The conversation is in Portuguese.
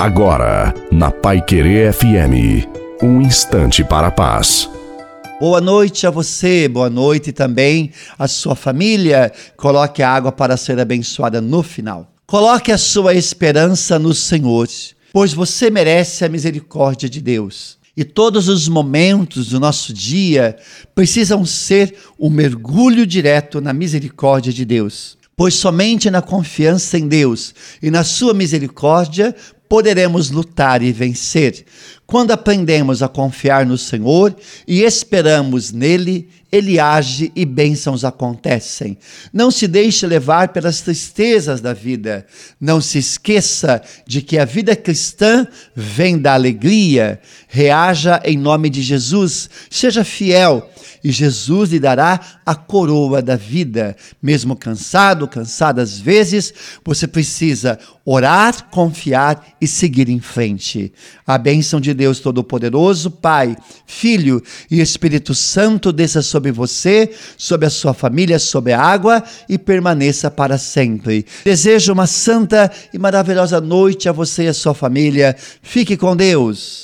Agora, na Pai Querer FM, um instante para a paz. Boa noite a você, boa noite também à sua família. Coloque a água para ser abençoada no final. Coloque a sua esperança no Senhor, pois você merece a misericórdia de Deus. E todos os momentos do nosso dia precisam ser um mergulho direto na misericórdia de Deus. Pois somente na confiança em Deus e na Sua misericórdia poderemos lutar e vencer. Quando aprendemos a confiar no Senhor e esperamos nele, ele age e bênçãos acontecem. Não se deixe levar pelas tristezas da vida. Não se esqueça de que a vida cristã vem da alegria. Reaja em nome de Jesus. Seja fiel e Jesus lhe dará a coroa da vida. Mesmo cansado, cansada às vezes, você precisa orar, confiar e seguir em frente. A bênção de Deus Todo-Poderoso, Pai, Filho e Espírito Santo desça sobre você, sobre a sua família, sobre a água e permaneça para sempre. Desejo uma santa e maravilhosa noite a você e a sua família. Fique com Deus.